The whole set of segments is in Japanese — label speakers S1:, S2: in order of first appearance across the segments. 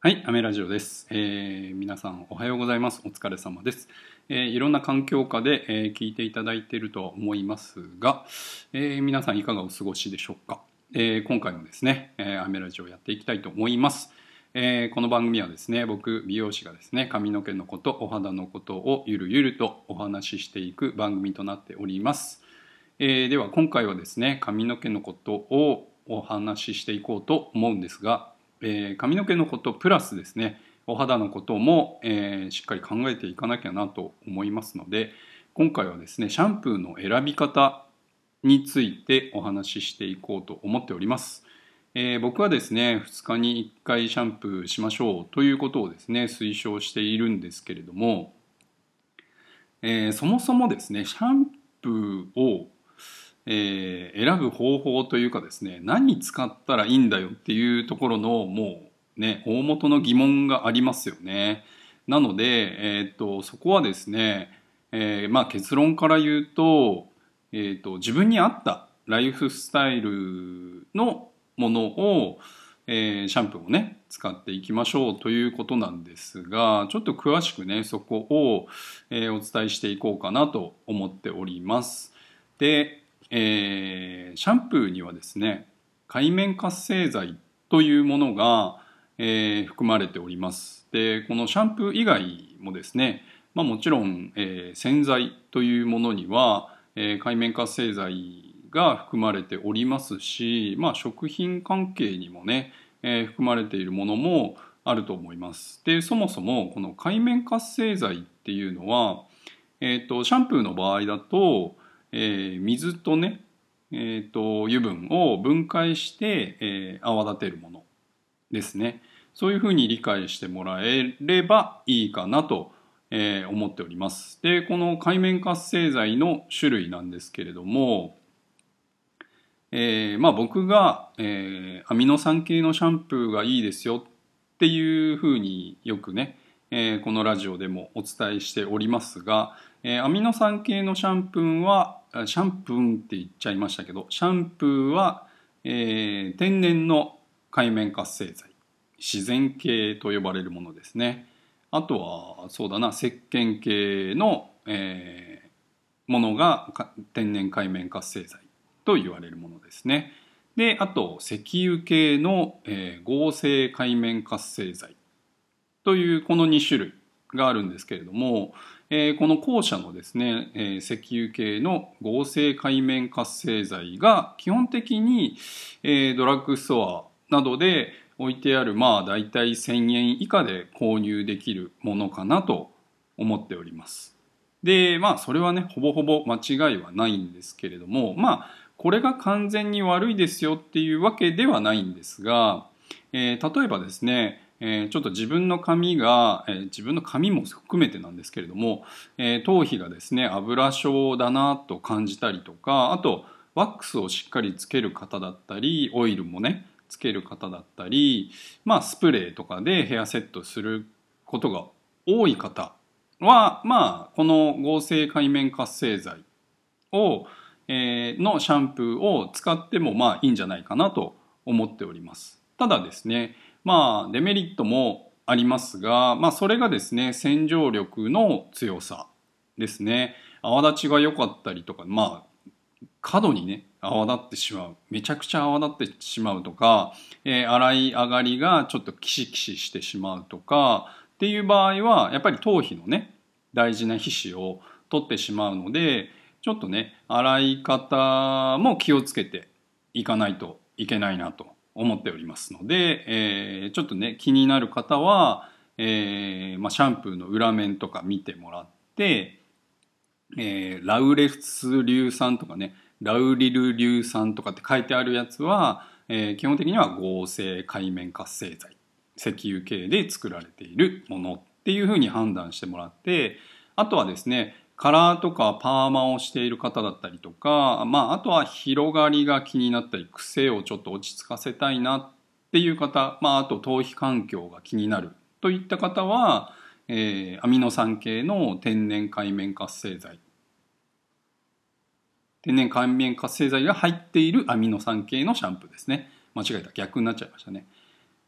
S1: はい、アメラジオです、えー皆さんおはようございます。お疲れ様です。えーいろんな環境下で、えー聞いていただいているとは思いますが、え皆さんいかがお過ごしでしょうか。え今回もですね、えアメラジオやっていきたいと思います。えこの番組はですね、僕美容師がですね、髪の毛のこと、お肌のことをゆるゆるとお話ししていく番組となっております。えでは今回はですね髪の毛のことをお話ししていこうと思うんですが、えー髪の毛のことプラスですねお肌のことも、えーしっかり考えていかなきゃなと思いますので今回はですねシャンプーの選び方についてお話ししていこうと思っております。えー僕はですね2日に1回シャンプーしましょうということをですね推奨しているんですけれども、えーそもそもですねシャンプーをえー選ぶ方法というかですね何使ったらいいんだよっていうところのもうね大元の疑問がありますよね。なので、えー、とそこはですね、えーまあ、結論から言うと,、えー、と自分に合ったライフスタイルのものを、えシャンプーをね使っていきましょうということなんですがちょっと詳しくねそこを、えお伝えしていこうかなと思っております。で、えーシャンプーにはですね界面活性剤というものが、えー含まれております。でこのシャンプー以外もですね、まあ、もちろん、えー洗剤というものには、えー界面活性剤が含まれておりますし、まあ、食品関係にもね、えー含まれているものもあると思います。でそもそもこの界面活性剤っていうのは、えー、とシャンプーの場合だと、えー水とね、えー、と油分を分解して、えー泡立てるものですね。そういうふうに理解してもらえればいいかなと、えー思っております。でこの界面活性剤の種類なんですけれども、えーまあ、僕が、えーアミノ酸系のシャンプーがいいですよっていうふうによくね、えーこのラジオでもお伝えしておりますが、えーアミノ酸系のシャンプーはシャンプーって言っちゃいましたけどシャンプーは、えー天然の界面活性剤。自然系と呼ばれるものですね。あとはそうだな石鹸系の、えーものが天然界面活性剤と言われるものですね。であと石油系の、えー合成界面活性剤というこの2種類があるんですけれども、えーこの後者のですね、えー石油系の合成界面活性剤が基本的に、えードラッグストアなどで置いてあるまあ大体1000円以下で購入できるものかなと思っております。でまあそれはねほぼほぼ間違いはないんですけれどもまあこれが完全に悪いですよっていうわけではないんですが、えー例えばですねえーちょっと自分の髪が、えー自分の髪も含めてなんですけれども、えー頭皮がですね油症だなと感じたりとかあとワックスをしっかりつける方だったりオイルもねつける方だったり、まあ、スプレーとかでヘアセットすることが多い方はまあこの合成界面活性剤を、えーのシャンプーを使ってもまあいいんじゃないかなと思っております。ただですねまあデメリットもありますが、まあ、それがですね洗浄力の強さですね。泡立ちが良かったりとかまあ過度にね泡立ってしまうめちゃくちゃ泡立ってしまうとか、えー洗い上がりがちょっとキシキシしてしまうとかっていう場合はやっぱり頭皮のね大事な皮脂を取ってしまうのでちょっとね洗い方も気をつけていかないといけないなと思っておりますので、えーちょっとね気になる方は、えーまあ、シャンプーの裏面とか見てもらって、えーラウレフス硫酸とかねラウリル硫酸とかって書いてあるやつは、えー基本的には合成界面活性剤石油系で作られているものっていうふうに判断してもらってあとはですねカラーとかパーマをしている方だったりとか、まあ、あとは広がりが気になったり癖をちょっと落ち着かせたいなっていう方、まあ、あと頭皮環境が気になるといった方は、えーアミノ酸系の天然界面活性剤。天然界面活性剤が入っているアミノ酸系のシャンプーですね。間違えた。逆になっちゃいましたね。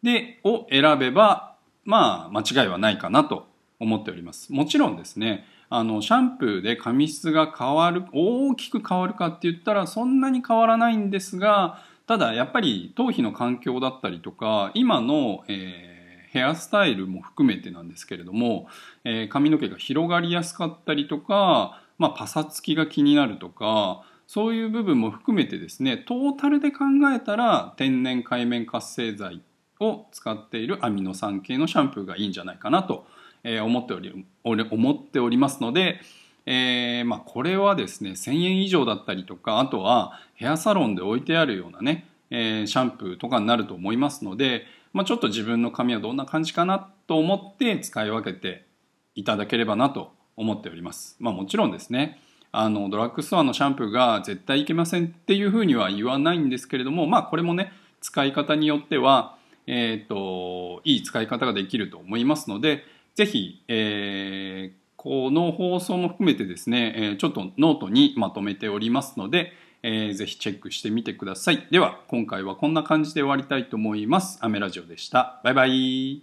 S1: でを選べばまあ間違いはないかなと思っております。もちろんですねあのシャンプーで髪質が変わる大きく変わるかって言ったらそんなに変わらないんですがただやっぱり頭皮の環境だったりとか今の、えー、ヘアスタイルも含めてなんですけれども、えー、髪の毛が広がりやすかったりとか、まあ、パサつきが気になるとかそういう部分も含めてですねトータルで考えたら天然海面活性剤を使っているアミノ酸系のシャンプーがいいんじゃないかなとえ思っており思っておりますので、えー、まあ、これはですね1,000円以上だったりとかあとはヘアサロンで置いてあるようなね、えー、シャンプーとかになると思いますので、まあ、ちょっと自分の髪はどんな感じかなと思って使い分けていただければなと思っております。まあ、もちろんですねあのドラッグストアのシャンプーが絶対いけませんっていうふうには言わないんですけれどもまあこれもね使い方によっては、えーと、いい使い方ができると思いますのでぜひ、えー、この放送も含めてですね、えちょっとノートにまとめておりますので、えー、ぜひチェックしてみてください。では、今回はこんな感じで終わりたいと思います。アメラジオでした。バイバイ。